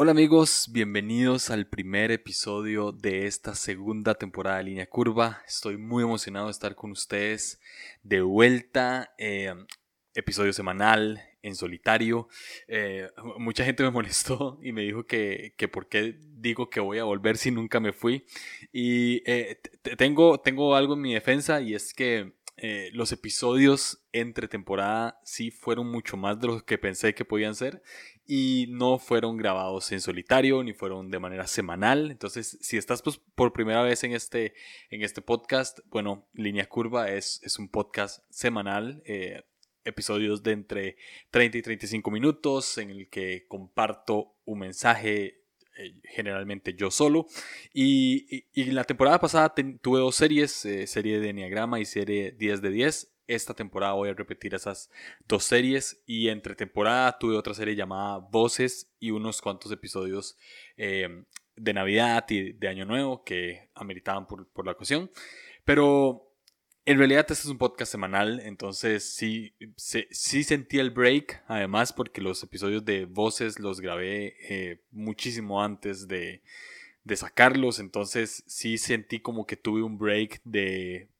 Hola amigos, bienvenidos al primer episodio de esta segunda temporada de Línea Curva. Estoy muy emocionado de estar con ustedes de vuelta, eh, episodio semanal, en solitario. Eh, mucha gente me molestó y me dijo que, que por qué digo que voy a volver si nunca me fui. Y eh, tengo, tengo algo en mi defensa y es que los episodios entre temporada sí fueron mucho más de lo que pensé que podían ser y no fueron grabados en solitario ni fueron de manera semanal. Entonces, si estás pues, por primera vez en este, en este podcast, bueno, Línea Curva es, es un podcast semanal. Eh, episodios de entre 30 y 35 minutos en el que comparto un mensaje eh, generalmente yo solo. Y, la temporada pasada tuve dos series, eh, serie de Enneagrama y serie 10 de 10. Esta temporada voy a repetir esas dos series y entre temporada tuve otra serie llamada Voces y unos cuantos episodios em, de Navidad y de Año Nuevo que ameritaban por, por la ocasión. Pero en realidad este es un podcast semanal, entonces sí, sí, sentí el break, además porque los episodios de voces los grabé eh, muchísimo antes de, sacarlos, entonces sí sentí como que tuve un break de,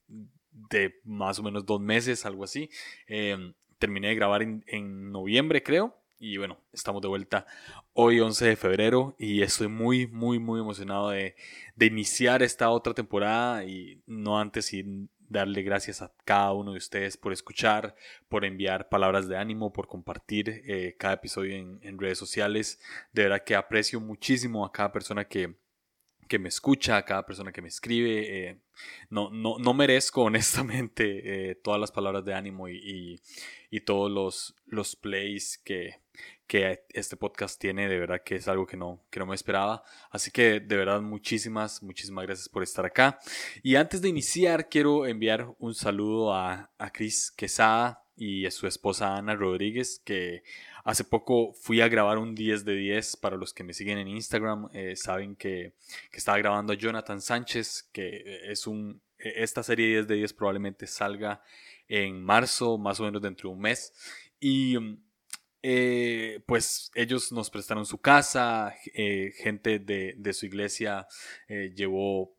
de más o menos dos meses, algo así. Em, terminé de grabar en, noviembre, creo, y bueno, estamos de vuelta hoy 11 de febrero y estoy muy, muy, muy emocionado de, de iniciar esta otra temporada y no antes y darle gracias a cada uno de ustedes por escuchar, por enviar palabras de ánimo, por compartir eh, cada episodio en, redes sociales. De verdad que aprecio muchísimo a cada persona que, que me escucha, a cada persona que me escribe. Eh, no, no, no, merezco honestamente eh, todas las palabras de ánimo y, y, todos los, los plays que, que este podcast tiene, de verdad que es algo que no, que no me esperaba. Así que de verdad muchísimas, muchísimas gracias por estar acá. Y antes de iniciar, quiero enviar un saludo a, a Cris Quesada y a su esposa Ana Rodríguez, que hace poco fui a grabar un 10 de 10. Para los que me siguen en Instagram, eh, saben que, que, estaba grabando a Jonathan Sánchez, que es un... Esta serie 10 de 10 probablemente salga en marzo, más o menos dentro de un mes. Y eh, pues ellos nos prestaron su casa, eh, gente de, de, su iglesia llevó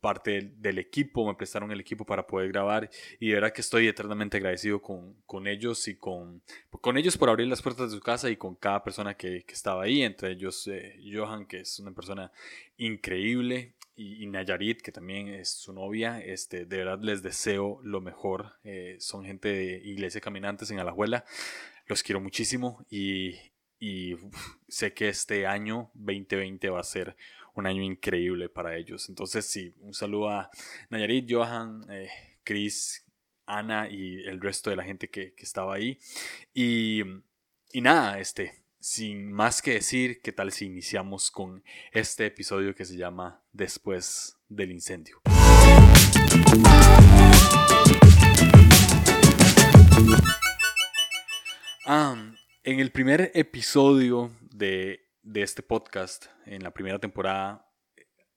parte del, equipo, me prestaron el equipo para poder grabar y de verdad que estoy eternamente agradecido con, con ellos y con, con ellos por abrir las puertas de su casa y con cada persona que, que estaba ahí, entre ellos Johan, que es una persona increíble, y, Nayarit, que también es su novia, este, de verdad les deseo lo mejor. son gente de Iglesia Caminantes en Alajuela. Los quiero muchísimo y, sé que este año 2020 va a ser un año increíble para ellos. Entonces, sí, un saludo a Nayarit, Johan, eh, Chris, Ana y el resto de la gente que, estaba ahí. Y, y, nada, este, sin más que decir, ¿qué tal si iniciamos con este episodio que se llama Después del incendio? en el primer episodio de, este podcast, en la primera temporada,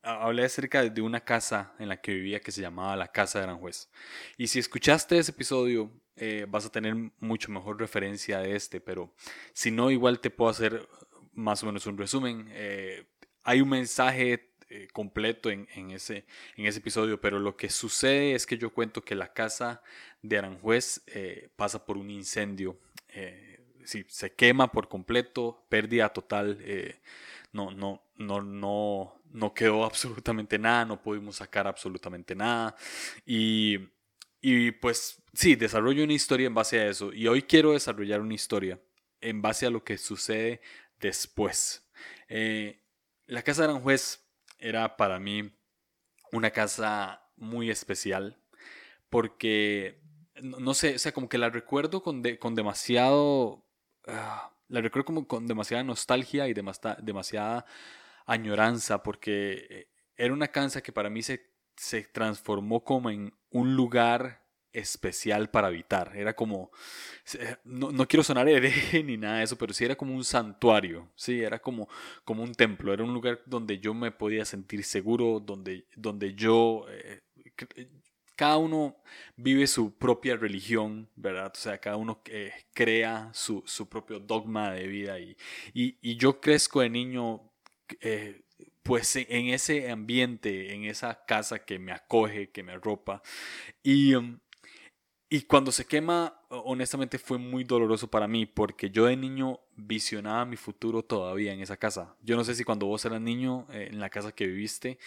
hablé acerca de una casa en la que vivía que se llamaba la Casa de Aranjuez. Y si escuchaste ese episodio, eh, vas a tener mucho mejor referencia de este, pero si no, igual te puedo hacer más o menos un resumen. Eh, hay un mensaje eh, completo en, ese, en ese episodio, pero lo que sucede es que yo cuento que la casa de Aranjuez pasa por un incendio se quema por completo, pérdida total, eh, no, no, no, no, no quedó absolutamente nada, no pudimos sacar absolutamente nada. Y, y pues sí, desarrollo una historia en base a eso. Y hoy quiero desarrollar una historia en base a lo que sucede después. Eh, la casa de Aranjuez era para mí una casa muy especial porque, no, sé, o sea, como que la recuerdo con, con demasiado Ah, la recuerdo como con demasiada nostalgia y demasiada añoranza, porque eh, era una casa que para mí se, se transformó como en un lugar especial para habitar. Era como, no, no, quiero sonar hereje ni nada de eso, pero sí era como un santuario, sí, era como, como un templo, era un lugar donde yo me podía sentir seguro, donde, donde yo, eh, cada uno vive su propia religión, ¿verdad? O sea, cada uno eh, crea su, propio dogma de vida y, y, yo crezco de niño, eh, pues en ese ambiente, en esa casa que me acoge, que me arropa. Y, um, y cuando se quema, honestamente fue muy doloroso para mí porque yo de niño visionaba mi futuro todavía en esa casa. Yo no sé si cuando vos eras niño, eh, en la casa que viviste,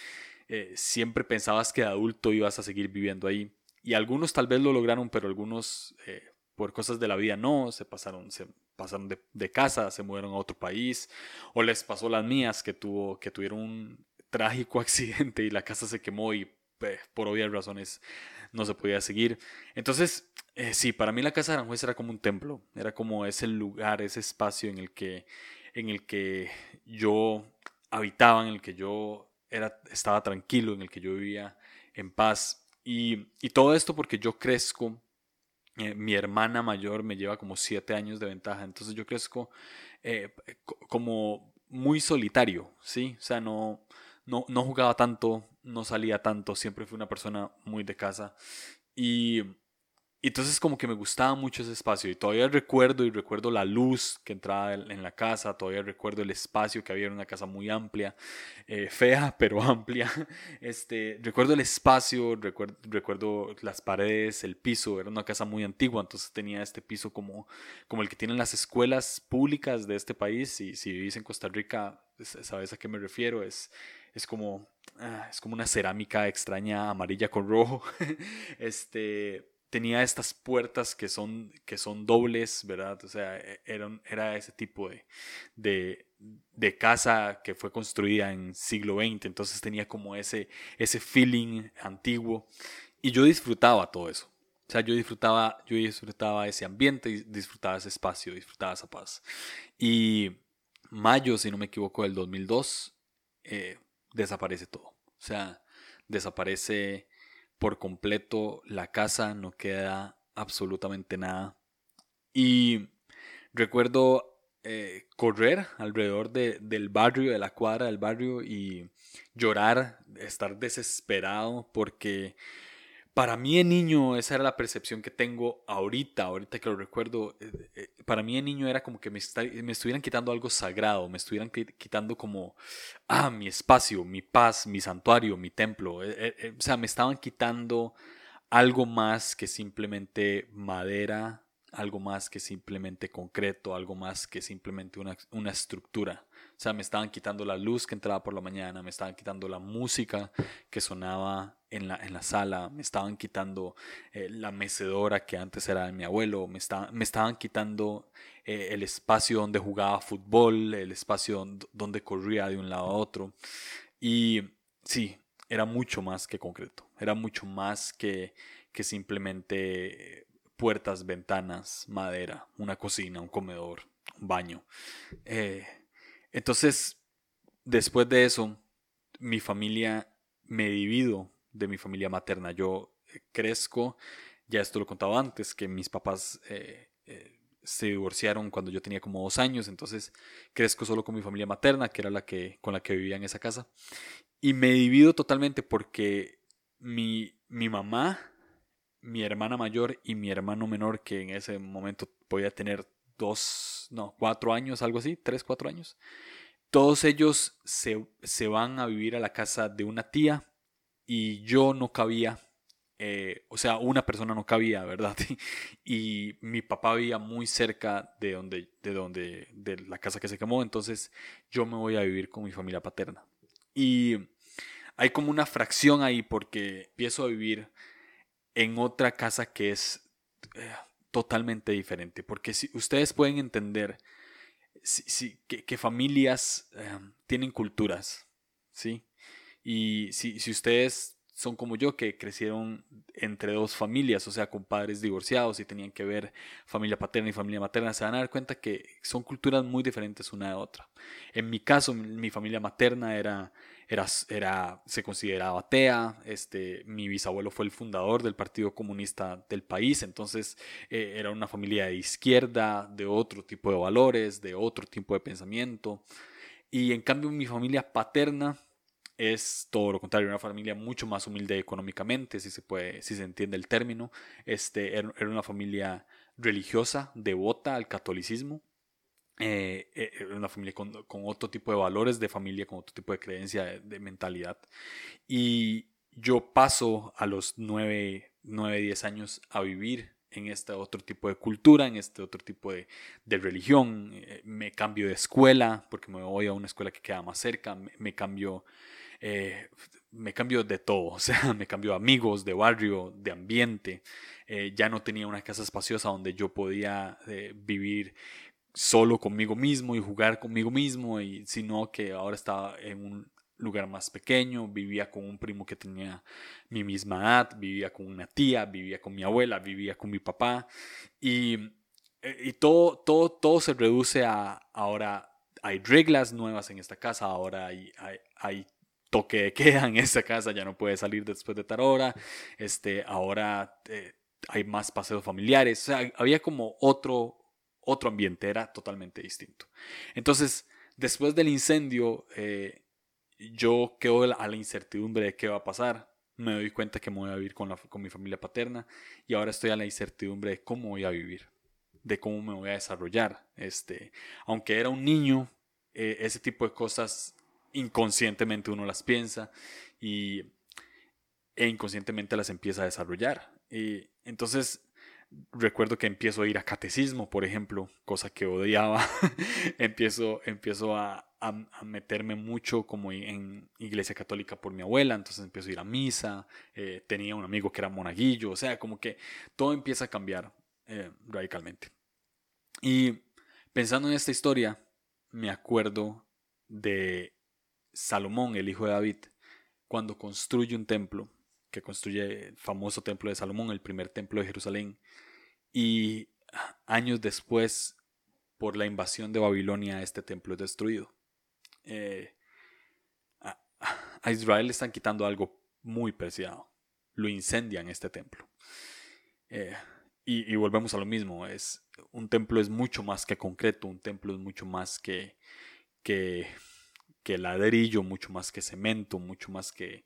eh, siempre pensabas que de adulto ibas a seguir viviendo ahí. Y algunos tal vez lo lograron, pero algunos eh, por cosas de la vida no, se pasaron, se pasaron de, casa, se mudaron a otro país, o les pasó las mías que, tuvo, que tuvieron un trágico accidente y la casa se quemó y pues, por obvias razones no se podía seguir. Entonces, eh, sí, para mí la casa de Aranjuez era como un templo, era como ese lugar, ese espacio en el que, en el que yo habitaba, en el que yo era, estaba tranquilo, en el que yo vivía en paz. Y, y todo esto porque yo crezco, eh, mi hermana mayor me lleva como siete años de ventaja, entonces yo crezco eh, como muy solitario, ¿sí? O sea, no, no, no jugaba tanto, no salía tanto, siempre fui una persona muy de casa. Y y entonces como que me gustaba mucho ese espacio y todavía recuerdo y recuerdo la luz que entraba en la casa, todavía recuerdo el espacio que había en una casa muy amplia, eh, fea pero amplia. Este, recuerdo el espacio, recuerdo, recuerdo las paredes, el piso, era una casa muy antigua, entonces tenía este piso como, como el que tienen las escuelas públicas de este país y si vivís en Costa Rica, sabes a qué me refiero, es, es como, ah, es como una cerámica extraña amarilla con rojo. este tenía estas puertas que son, que son dobles, ¿verdad? O sea, e, era, era ese tipo de, de, casa que fue construida en siglo XX, entonces tenía como ese, ese feeling antiguo y yo disfrutaba todo eso. O sea, yo disfrutaba, yo disfrutaba ese ambiente, disfrutaba ese espacio, disfrutaba esa paz. Y mayo, si no me equivoco, del 2002, eh, desaparece todo. O sea, desaparece por completo la casa, no queda absolutamente nada. Y recuerdo eh, correr alrededor del barrio, de la cuadra del barrio y llorar, estar desesperado porque para mí de niño, esa era la percepción que tengo ahorita, ahorita que lo recuerdo, eh, eh, para mí de niño era como que me, estuvieran quitando algo sagrado, me estuvieran quitando como, ah, mi espacio, mi paz, mi santuario, mi templo, eh, o sea, me estaban quitando algo más que simplemente madera, algo más que simplemente concreto, algo más que simplemente una, una estructura. O sea, me estaban quitando la luz que entraba por la mañana, me estaban quitando la música que sonaba en la, en la sala, me estaban quitando eh, la mecedora que antes era de mi abuelo, me, me estaban quitando eh, el espacio donde jugaba fútbol, el espacio donde corría de un lado a otro. Y sí, era mucho más que concreto, era mucho más que, que simplemente puertas, ventanas, madera, una cocina, un comedor, un baño. Eh, entonces, después de eso, mi familia, me divido de mi familia materna. Yo eh, crezco, ya esto lo he contado antes, que mis papás eh, eh, se divorciaron cuando yo tenía como dos años, entonces crezco solo con mi familia materna, que era la que, con la que vivía en esa casa. Y me divido totalmente porque mi, mi mamá, mi hermana mayor y mi hermano menor, que en ese momento podía tener dos, no, cuatro años, algo así, tres, cuatro años. Todos ellos se, se van a vivir a la casa de una tía y yo no cabía, eh, o sea, una persona no cabía, ¿verdad? y mi papá vivía muy cerca de donde, de donde, de la casa que se quemó, entonces yo me voy a vivir con mi familia paterna. Y hay como una fracción ahí porque empiezo a vivir en otra casa que es eh, totalmente diferente. Porque si ustedes pueden entender si, que, familias eh, tienen culturas, ¿sí? Y si, si ustedes son como yo, que crecieron entre dos familias, o sea, con padres divorciados y tenían que ver familia paterna y familia materna, se van a dar cuenta que son culturas muy diferentes una de otra. En mi caso, mi familia materna era era, era, se consideraba atea, este, mi bisabuelo fue el fundador del Partido Comunista del país, entonces eh, era una familia de izquierda, de otro tipo de valores, de otro tipo de pensamiento. Y en cambio mi familia paterna es todo lo contrario, una familia mucho más humilde económicamente, si se puede, si se entiende el término. Este, era, una familia religiosa, devota al catolicismo. Eh, eh, era una familia con, otro tipo de valores de familia, con otro tipo de creencia, de, mentalidad. Y yo paso a los 9, 9, 10 años a vivir en este otro tipo de cultura, en este otro tipo de, de religión. Eh, me cambio de escuela porque me voy a una escuela que queda más cerca, me cambio eh, me cambió de todo, o sea, me cambió amigos, de barrio, de ambiente. Eh, ya no tenía una casa espaciosa donde yo podía eh, vivir solo conmigo mismo y jugar conmigo mismo, y, sino que ahora estaba en un lugar más pequeño, vivía con un primo que tenía mi misma edad, vivía con una tía, vivía con mi abuela, vivía con mi papá, y, y todo, todo, todo se reduce a ahora hay reglas nuevas en esta casa, ahora hay, hay toque de queda en esa casa, ya no puede salir después de tal hora, este, ahora eh, hay más paseos familiares, o sea, había como otro, otro ambiente, era totalmente distinto. Entonces, después del incendio, eh, yo quedo a la incertidumbre de qué va a pasar. Me doy cuenta que me voy a vivir con, la, con mi familia paterna y ahora estoy a la incertidumbre de cómo voy a vivir, de cómo me voy a desarrollar. Este, aunque era un niño, eh, ese tipo de cosas inconscientemente uno las piensa y, e inconscientemente las empieza a desarrollar. Y entonces recuerdo que empiezo a ir a catecismo, por ejemplo, cosa que odiaba. empiezo empiezo a, meterme mucho como en iglesia católica por mi abuela, entonces empiezo a ir a misa, eh, tenía un amigo que era monaguillo, o sea, como que todo empieza a cambiar eh, radicalmente. Y pensando en esta historia, me acuerdo de Salomón, el hijo de David, cuando construye un templo, que construye el famoso templo de Salomón, el primer templo de Jerusalén, y años después, por la invasión de Babilonia, este templo es destruido. Eh, a, Israel le están quitando algo muy preciado, lo incendian este templo. Eh, y, y, volvemos a lo mismo, es, un templo es mucho más que concreto, un templo es mucho más que, que que ladrillo, mucho más que cemento, mucho más que,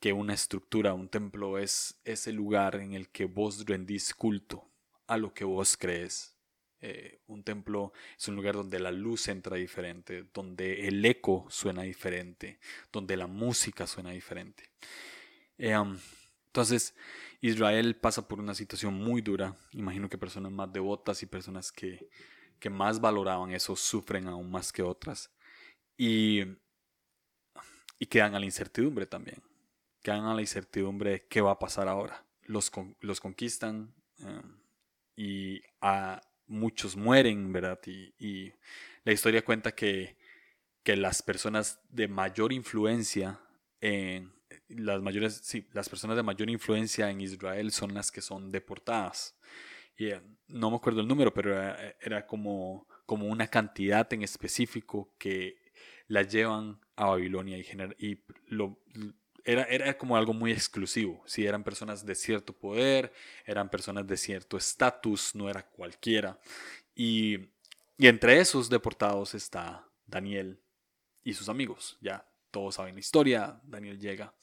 que una estructura. Un templo es ese lugar en el que vos rendís culto a lo que vos crees. Eh, un templo es un lugar donde la luz entra diferente, donde el eco suena diferente, donde la música suena diferente. Eh, entonces, Israel pasa por una situación muy dura. Imagino que personas más devotas y personas que, que más valoraban eso sufren aún más que otras. Y, y quedan a la incertidumbre también. Quedan a la incertidumbre de qué va a pasar ahora. Los, los conquistan em, y a muchos mueren, ¿verdad? Y, y la historia cuenta que, que, las personas de mayor influencia en las mayores, sí, las personas de mayor influencia en Israel son las que son deportadas. Y eh, no me acuerdo el número, pero era, era como, como una cantidad en específico que la llevan a Babilonia y, y lo, era, era, como algo muy exclusivo. Si eran personas de cierto poder, eran personas de cierto estatus, no era cualquiera. Y, entre esos deportados está Daniel y sus amigos. Ya todos saben la historia. Daniel llega,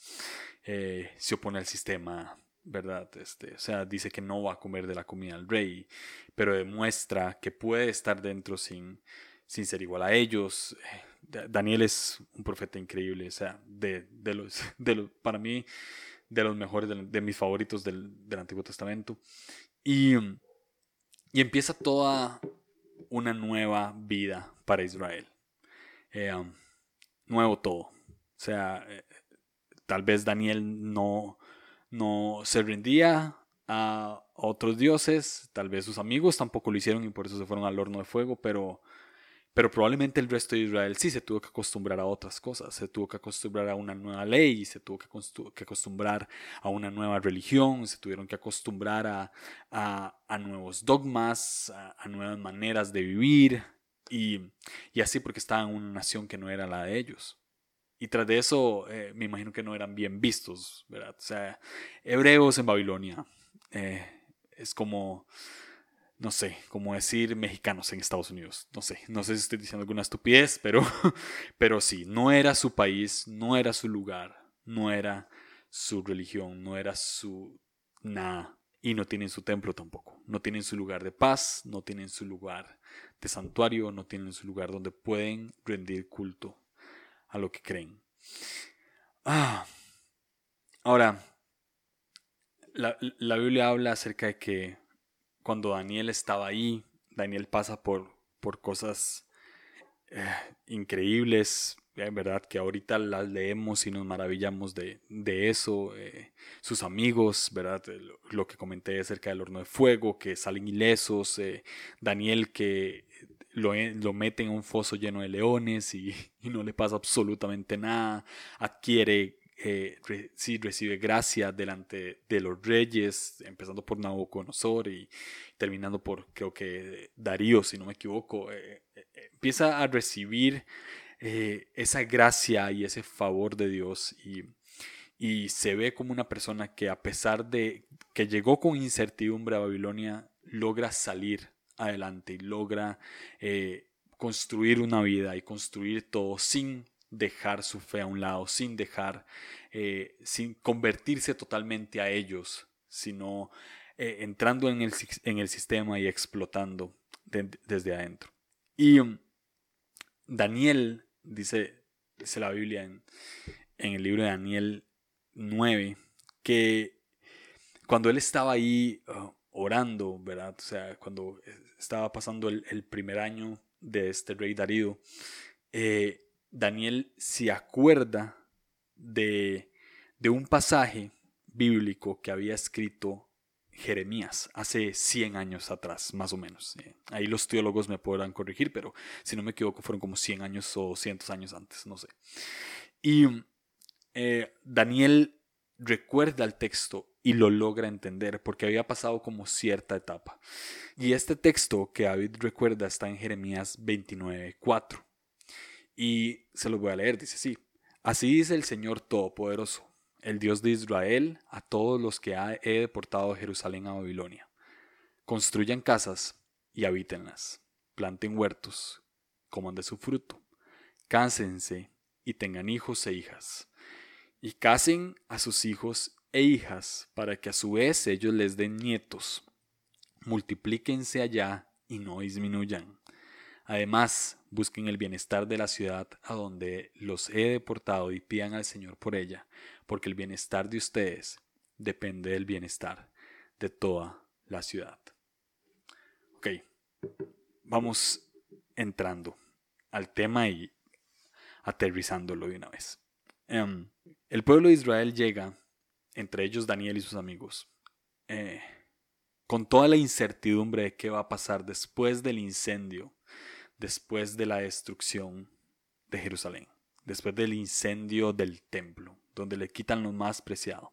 eh, se opone al sistema, ¿verdad? Este, o sea, dice que no va a comer de la comida del rey, pero demuestra que puede estar dentro sin, sin ser igual a ellos. Daniel es un profeta increíble, o sea, de, los, de los, para mí, de los mejores, de, mis favoritos del, Antiguo Testamento. Y, y, empieza toda una nueva vida para Israel. Eh, um, nuevo todo. O sea, eh, tal vez Daniel no, no se rendía a otros dioses, tal vez sus amigos tampoco lo hicieron y por eso se fueron al horno de fuego, pero pero probablemente el resto de Israel sí se tuvo que acostumbrar a otras cosas, se tuvo que acostumbrar a una nueva ley, se tuvo que, acostumbrar a una nueva religión, se tuvieron que acostumbrar a, a, nuevos dogmas, a, nuevas maneras de vivir, y, y, así porque estaban en una nación que no era la de ellos. Y tras de eso, eh, me imagino que no eran bien vistos, ¿verdad? O sea, hebreos en Babilonia eh, es como no sé, como decir mexicanos en Estados Unidos. No sé, no sé si estoy diciendo alguna estupidez, pero, pero sí, no era su país, no era su lugar, no era su religión, no era su nada. Y no tienen su templo tampoco. No tienen su lugar de paz, no tienen su lugar de santuario, no tienen su lugar donde pueden rendir culto a lo que creen. Ah. Ahora, la, la Biblia habla acerca de que cuando Daniel estaba ahí, Daniel pasa por, por cosas eh, increíbles, en verdad que ahorita las leemos y nos maravillamos de, eso. Eh, sus amigos, ¿verdad? Lo, que comenté acerca del horno de fuego, que salen ilesos. Eh, Daniel que lo, lo, mete en un foso lleno de leones y no le pasa absolutamente nada. Adquiere eh, recibe gracia delante de los reyes, empezando por Nabucodonosor y terminando por, creo que, Darío, si no me equivoco, eh, eh, empieza a recibir esa gracia y ese favor de Dios y, y se ve como una persona que a pesar de que llegó con incertidumbre a Babilonia, logra salir adelante y logra construir una vida y construir todo sin dejar su fe a un lado, sin dejar, eh, sin convertirse totalmente a ellos, sino eh, entrando en el, en el, sistema y explotando desde adentro. Y um, Daniel, dice, dice la Biblia en, en, el libro de Daniel 9, que cuando él estaba ahí uh, orando, ¿verdad? O sea, cuando estaba pasando el, el primer año de este rey Darío, eh, Daniel se acuerda de, de un pasaje bíblico que había escrito Jeremías hace 100 años atrás, más o menos. Eh, ahí los teólogos me podrán corregir, pero si no me equivoco fueron como 100 años o cientos años antes, no sé. Y eh, Daniel recuerda el texto y lo logra entender porque había pasado como cierta etapa. Y este texto que David recuerda está en Jeremías 29.4. Y se los voy a leer, dice así. Así dice el Señor Todopoderoso, el Dios de Israel, a todos los que he deportado de Jerusalén a Babilonia. Construyan casas y habítenlas, planten huertos, coman de su fruto, cánsense y tengan hijos e hijas, y casen a sus hijos e hijas para que a su vez ellos les den nietos. Multiplíquense allá y no disminuyan. Además, busquen el bienestar de la ciudad a donde los he deportado y pidan al Señor por ella, porque el bienestar de ustedes depende del bienestar de toda la ciudad. Ok, vamos entrando al tema y aterrizándolo de una vez. Em, el pueblo de Israel llega, entre ellos Daniel y sus amigos, eh, con toda la incertidumbre de qué va a pasar después del incendio después de la destrucción de Jerusalén, después del incendio del templo, donde le quitan lo más preciado.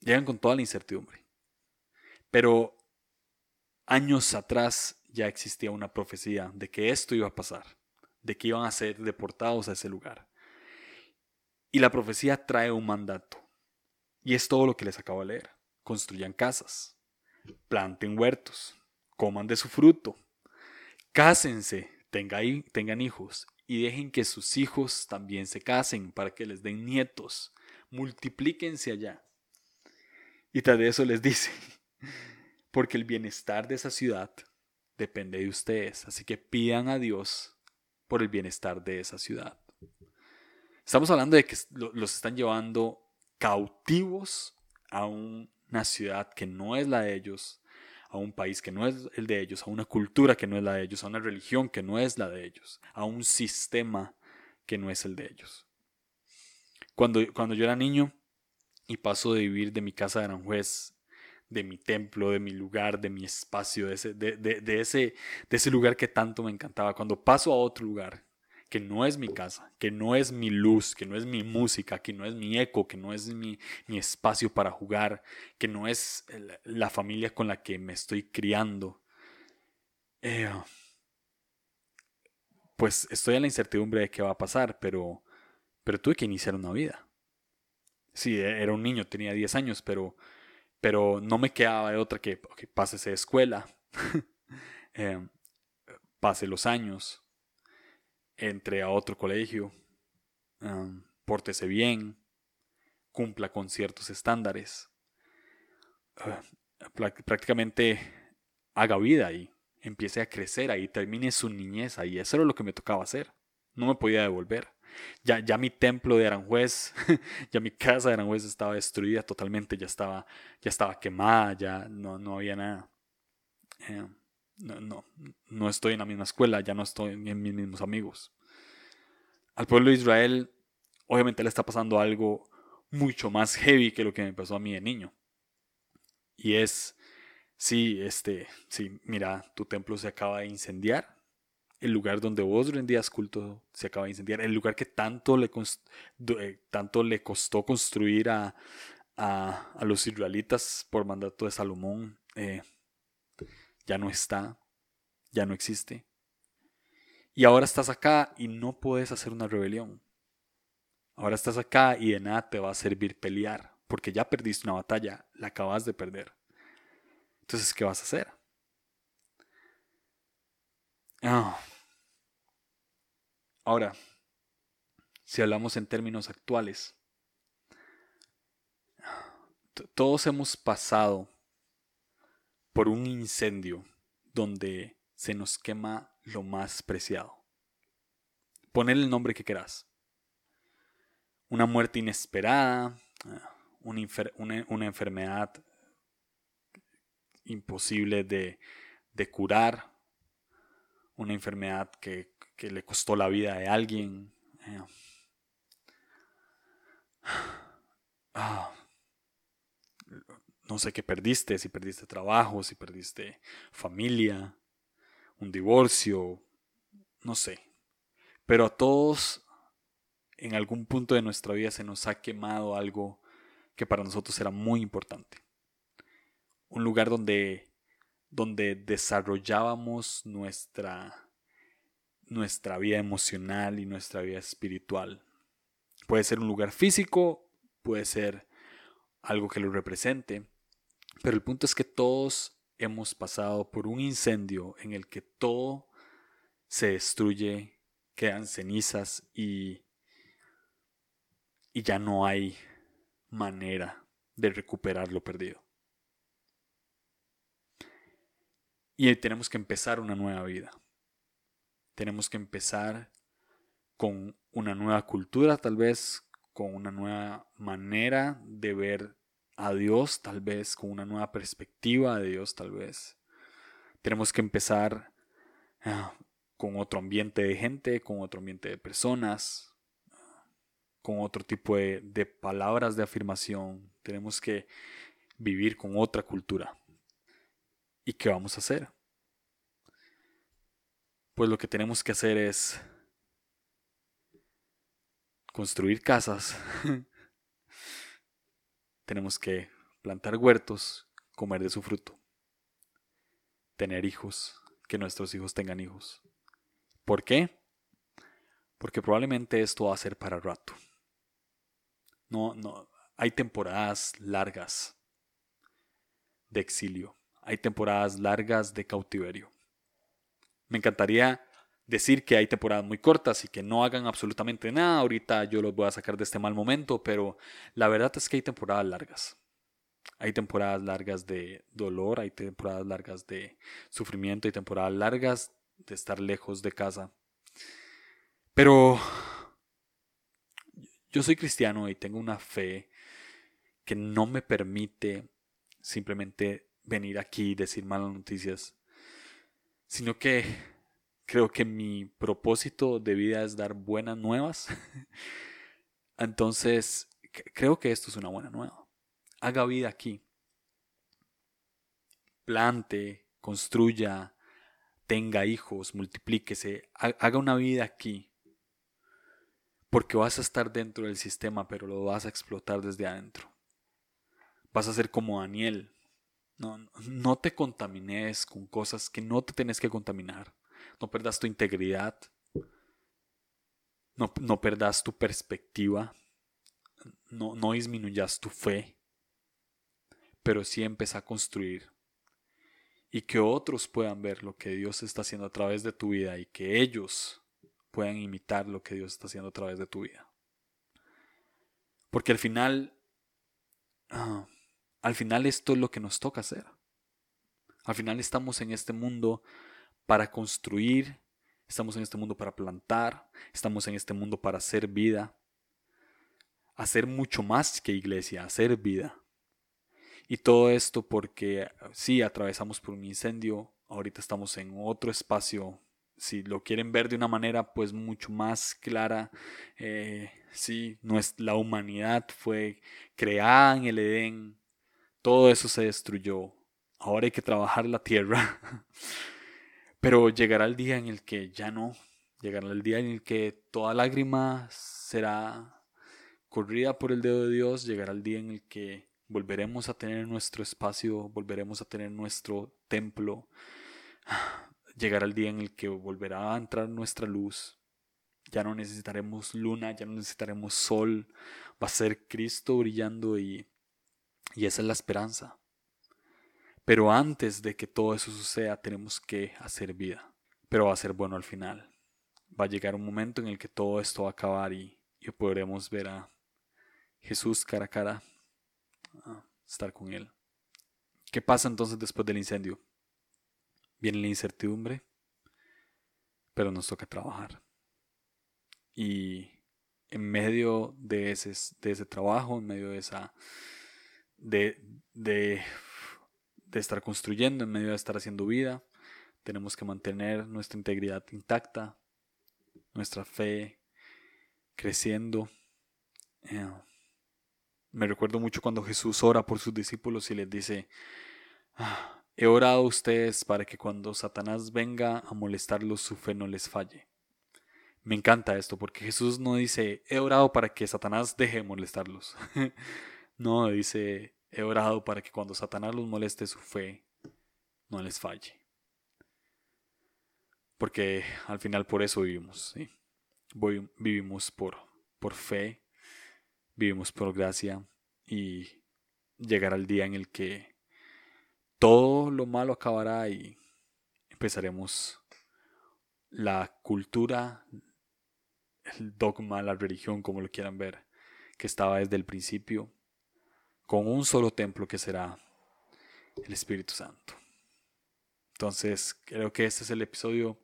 llegan con toda la incertidumbre. Pero años atrás ya existía una profecía de que esto iba a pasar, de que iban a ser deportados a ese lugar. Y la profecía trae un mandato. Y es todo lo que les acabo de leer. Construyan casas, planten huertos, coman de su fruto, Cásense, tengan hijos y dejen que sus hijos también se casen para que les den nietos. Multiplíquense allá. Y tras de eso les dice, porque el bienestar de esa ciudad depende de ustedes, así que pidan a Dios por el bienestar de esa ciudad. Estamos hablando de que los están llevando cautivos a una ciudad que no es la de ellos, a un país que no es el de ellos, a una cultura que no es la de ellos, a una religión que no es la de ellos, a un sistema que no es el de ellos. Cuando, cuando yo era niño y paso de vivir de mi casa de Aranjuez, de mi templo, de mi lugar, de mi espacio, de ese, de ese, de ese lugar que tanto me encantaba, cuando paso a otro lugar que no es mi casa, que no es mi luz, que no es mi música, que no es mi eco, que no es mi, espacio para jugar, que no es la familia con la que me estoy criando. Eh, pues estoy en la incertidumbre de qué va a pasar, pero, pero tuve que iniciar una vida. Sí, era un niño, tenía 10 años, pero, pero no me quedaba de otra que okay, pásese de escuela, eh, pase los años, entre a otro colegio, pórtese bien, cumpla con ciertos estándares, uh, prácticamente haga vida ahí, empiece a crecer ahí, termine su niñez ahí. Eso era lo que me tocaba hacer. No me podía devolver. Ya, ya mi templo de Aranjuez, ya mi casa de Aranjuez estaba destruida totalmente, ya estaba, ya estaba quemada, ya no, no había nada. Eh, no, no, estoy en la misma escuela, ya no estoy en mis mismos amigos. Al pueblo de Israel, obviamente le está pasando algo mucho más heavy que lo que me pasó a mí de niño. Y es, sí, este, sí, mira, tu templo se acaba de incendiar. El lugar donde vos rendías culto se acaba de incendiar. El lugar que tanto le, eh, tanto le costó construir a, a, a, los israelitas por mandato de Salomón eh, ya no está, ya no existe. Y ahora estás acá y no puedes hacer una rebelión. Ahora estás acá y de nada te va a servir pelear, porque ya perdiste una batalla, la acabas de perder. Entonces, ¿qué vas a hacer? Ah. Ahora, si hablamos en términos actuales, todos hemos pasado por un incendio donde se nos quema lo más preciado. Ponle el nombre que quieras. Una muerte inesperada, ah, una, enfermedad imposible de, curar, una enfermedad que, le costó la vida de alguien. Eh. Ah, no sé qué perdiste, si perdiste trabajo, si perdiste familia, un divorcio, no sé. Pero a todos en algún punto de nuestra vida se nos ha quemado algo que para nosotros era muy importante. Un lugar donde, donde desarrollábamos nuestra, nuestra vida emocional y nuestra vida espiritual. Puede ser un lugar físico, puede ser algo que lo represente, pero el punto es que todos hemos pasado por un incendio en el que todo se destruye, quedan cenizas y, y ya no hay manera de recuperar lo perdido. Y tenemos que empezar una nueva vida. Tenemos que empezar con una nueva cultura, tal vez con una nueva manera de ver a Dios, tal vez con una nueva perspectiva de Dios, tal vez. Tenemos que empezar ah, con otro ambiente de gente, con otro ambiente de personas, con otro tipo de, de palabras de afirmación. Tenemos que vivir con otra cultura. ¿Y qué vamos a hacer? Pues lo que tenemos que hacer es construir casas tenemos que plantar huertos, comer de su fruto, tener hijos, que nuestros hijos tengan hijos. ¿Por qué? Porque probablemente esto va a ser para rato. No, no, hay temporadas largas de exilio, hay temporadas largas de cautiverio. Me encantaría decir que hay temporadas muy cortas y que no hagan absolutamente nada. Ahorita yo los voy a sacar de este mal momento, pero la verdad es que hay temporadas largas. Hay temporadas largas de dolor, hay temporadas largas de sufrimiento, hay temporadas largas de estar lejos de casa. Pero yo soy cristiano y tengo una fe que no me permite simplemente venir aquí y decir malas noticias, sino que creo que mi propósito de vida es dar buenas nuevas. Entonces, creo que esto es una buena nueva. Haga vida aquí. Plante, construya, tenga hijos, multiplíquese, haga una vida aquí. Porque vas a estar dentro del sistema, pero lo vas a explotar desde adentro. Vas a ser como Daniel. No, no te contamines con cosas que no te tienes que contaminar no perdas tu integridad, no, no perdas tu perspectiva, no, no disminuyas tu fe, pero sí empieza a construir. Y que otros puedan ver lo que Dios está haciendo a través de tu vida y que ellos puedan imitar lo que Dios está haciendo a través de tu vida. Porque al final, ah, al final esto es lo que nos toca hacer. Al final estamos en este mundo para construir, estamos en este mundo para plantar, estamos en este mundo para hacer vida, hacer mucho más que iglesia, hacer vida. Y todo esto porque sí, atravesamos por un incendio, ahorita estamos en otro espacio, si lo quieren ver de una manera pues mucho más clara, eh, sí, la humanidad fue creada en el Edén, todo eso se destruyó, ahora hay que trabajar la tierra, pero llegará el día en el que ya no, llegará el día en el que toda lágrima será corrida por el dedo de Dios, llegará el día en el que volveremos a tener nuestro espacio, volveremos a tener nuestro templo, llegará el día en el que volverá a entrar nuestra luz, ya no necesitaremos luna, ya no necesitaremos sol, va a ser Cristo brillando y, y esa es la esperanza. Pero antes de que todo eso suceda tenemos que hacer vida, pero va a ser bueno al final. Va a llegar un momento en el que todo esto va a acabar y, y podremos ver a, Jesús cara a cara, estar con Él. ¿Qué pasa entonces después del incendio? Viene la incertidumbre, pero nos toca trabajar. Y en medio de ese, de ese trabajo, en medio de esa. De, de, de estar construyendo, en medio de estar haciendo vida, tenemos que mantener nuestra integridad intacta, nuestra fe creciendo. Eh, me recuerdo mucho cuando Jesús ora por sus discípulos y les dice, ah, he orado a ustedes para que cuando Satanás venga a molestarlos su fe no les falle. Me encanta esto porque Jesús no dice, he orado para que Satanás deje de molestarlos. no, dice, he orado para que cuando Satanás los moleste su fe no les falle. Porque al final por eso vivimos. Vivimos por, por fe vivimos por gracia y llegará el día en el que todo lo malo acabará y empezaremos la cultura, el dogma, la religión, como lo quieran ver, que estaba desde el principio, con un solo templo que será el Espíritu Santo. Entonces, creo que este es el episodio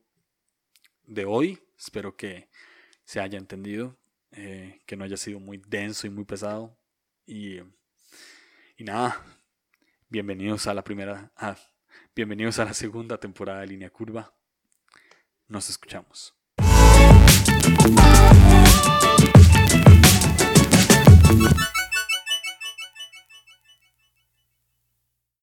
de hoy. Espero que se haya entendido. Eh, que no haya sido muy denso y muy pesado. Y, y nada, bienvenidos a la primera, bienvenidos a la segunda temporada de Línea Curva. Nos escuchamos.